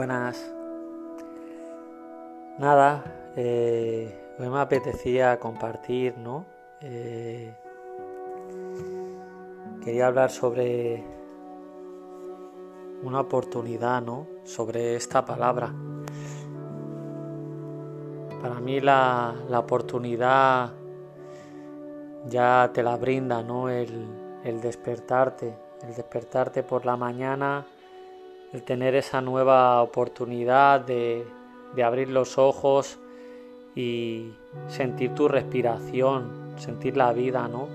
buenas. Nada, eh, hoy me apetecía compartir, ¿no? Eh, quería hablar sobre una oportunidad, ¿no? Sobre esta palabra. Para mí la, la oportunidad ya te la brinda, ¿no? El, el despertarte, el despertarte por la mañana el tener esa nueva oportunidad de, abrir los ojos y sentir tu respiración, sentir la vida, ¿no?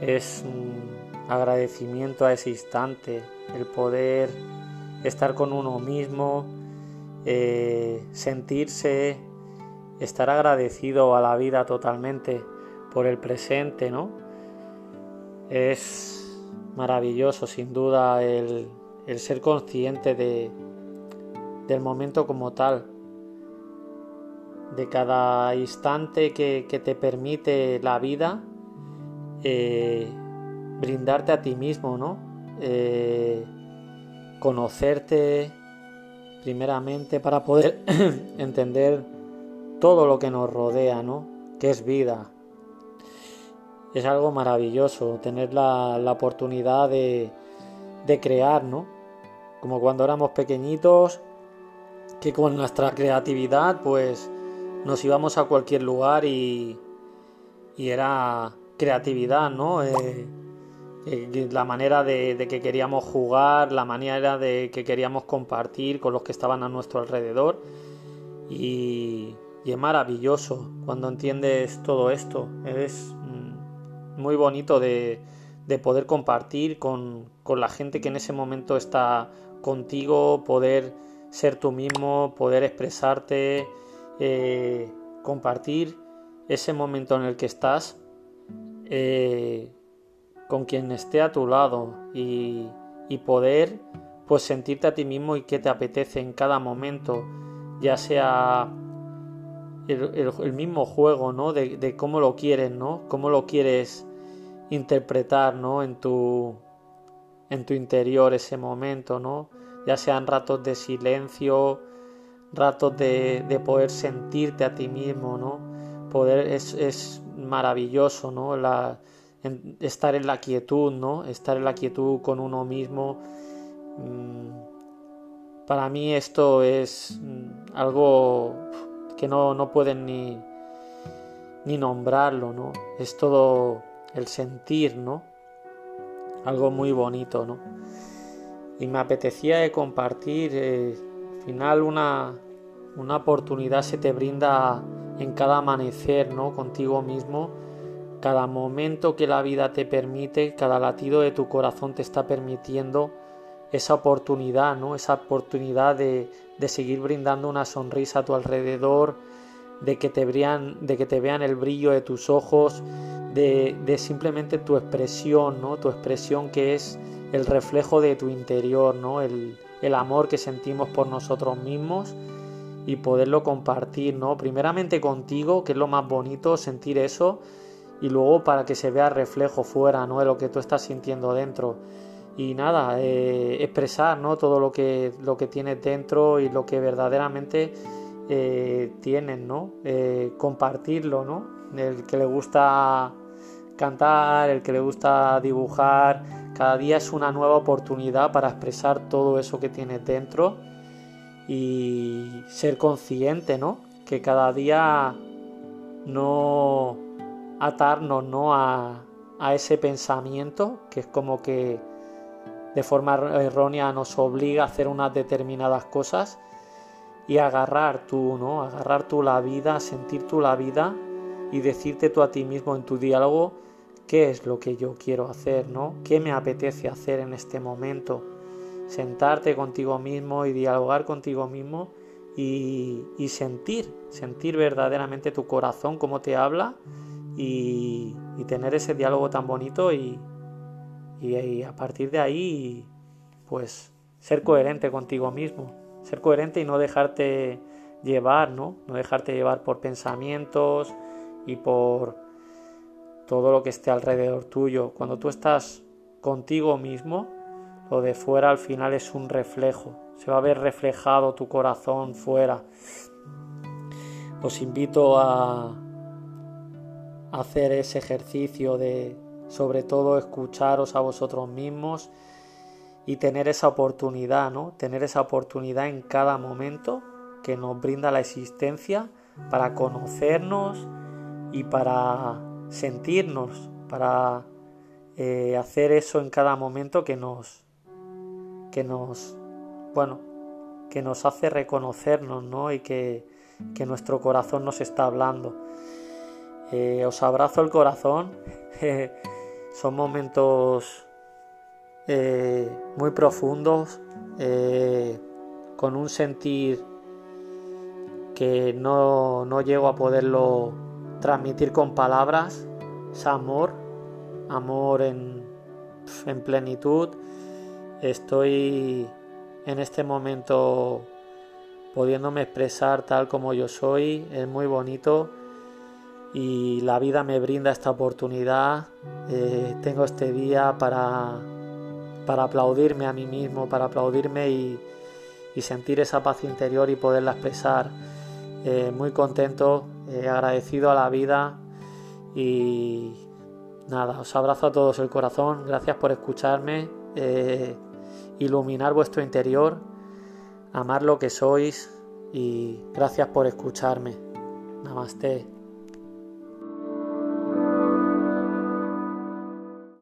Es un agradecimiento a ese instante, el poder estar con uno mismo, eh, sentirse, estar agradecido a la vida totalmente por el presente, ¿no? Es maravilloso, sin duda, el, el ser consciente de, del momento como tal, de cada instante que, te permite la vida, eh, brindarte a ti mismo, ¿no? Eh, conocerte primeramente para poder entender todo lo que nos rodea, ¿no? Que es vida. Es algo maravilloso tener la, la oportunidad de, de crear, ¿no? como cuando éramos pequeñitos, que con nuestra creatividad pues nos íbamos a cualquier lugar y, y era creatividad, ¿no? Eh, eh, la manera de, que queríamos jugar, la manera de que queríamos compartir con los que estaban a nuestro alrededor y, y es maravilloso cuando entiendes todo esto, es mm, muy bonito de, de poder compartir con, con la gente que en ese momento está contigo, poder ser tú mismo, poder expresarte, eh, compartir ese momento en el que estás eh, con quien esté a tu lado y, poder pues sentirte a ti mismo y qué te apetece en cada momento, ya sea el, mismo juego, ¿no? De, de, cómo lo quieres, ¿no? Cómo lo quieres interpretar, ¿no? En tu, en tu interior ese momento, ¿no? Ya sean ratos de silencio, ratos de, poder sentirte a ti mismo, ¿no? Poder es, maravilloso, ¿no? La, estar en la quietud, ¿no? Estar en la quietud con uno mismo. Mm, para mí esto es mm, algo que no, no pueden ni, ni nombrarlo, ¿no? Es todo el sentir, ¿no? algo muy bonito, ¿no? Y me apetecía compartir, eh, al final una, una oportunidad se te brinda en cada amanecer, ¿no? Contigo mismo, cada momento que la vida te permite, cada latido de tu corazón te está permitiendo esa oportunidad, ¿no? Esa oportunidad de, de seguir brindando una sonrisa a tu alrededor, de que te vean, de que te vean el brillo de tus ojos, de, simplemente tu expresión, ¿no? Tu expresión que es el reflejo de tu interior, ¿no? El, amor que sentimos por nosotros mismos y poderlo compartir, ¿no? Primeramente contigo, que es lo más bonito, sentir eso, y luego para que se vea reflejo fuera, ¿no? De lo que tú estás sintiendo dentro. Y nada, eh, expresar, ¿no? Todo lo que, lo que tienes dentro y lo que verdaderamente eh, tienen, ¿no? Eh, compartirlo, ¿no? El que le gusta cantar, el que le gusta dibujar, cada día es una nueva oportunidad para expresar todo eso que tienes dentro y ser consciente, ¿no? Que cada día no atarnos, ¿no? A, a ese pensamiento que es como que de forma errónea nos obliga a hacer unas determinadas cosas y agarrar tú, ¿no? Agarrar tú la vida, sentir tú la vida y decirte tú a ti mismo en tu diálogo qué es lo que yo quiero hacer, ¿no? ¿Qué me apetece hacer en este momento? Sentarte contigo mismo y dialogar contigo mismo y, sentir, sentir verdaderamente tu corazón, cómo te habla y, tener ese diálogo tan bonito y, y a partir de ahí, pues, ser coherente contigo mismo ser coherente y no dejarte llevar, ¿no? No dejarte llevar por pensamientos y por todo lo que esté alrededor tuyo. Cuando tú estás contigo mismo, lo de fuera al final es un reflejo, se va a ver reflejado tu corazón fuera. Os invito a hacer ese ejercicio de sobre todo escucharos a vosotros mismos y tener esa oportunidad, ¿no? Tener esa oportunidad en cada momento que nos brinda la existencia para conocernos y para sentirnos, para eh, hacer eso en cada momento que nos, que nos, bueno, que nos hace reconocernos, ¿no? Y que, que nuestro corazón nos está hablando. Eh, os abrazo el corazón. Son momentos eh, muy profundos, con un sentir que no, no llego a poderlo transmitir con palabras, es amor, amor en, en plenitud. Estoy en este momento pudiéndome expresar tal como yo soy, es muy bonito y la vida me brinda esta oportunidad. Eh, tengo este día para, para aplaudirme a mí mismo, para aplaudirme y, sentir esa paz interior y poderla expresar. Eh, muy contento, eh, agradecido a la vida y nada, os abrazo a todos el corazón, gracias por escucharme, eh, iluminar vuestro interior, amar lo que sois y gracias por escucharme. Namaste.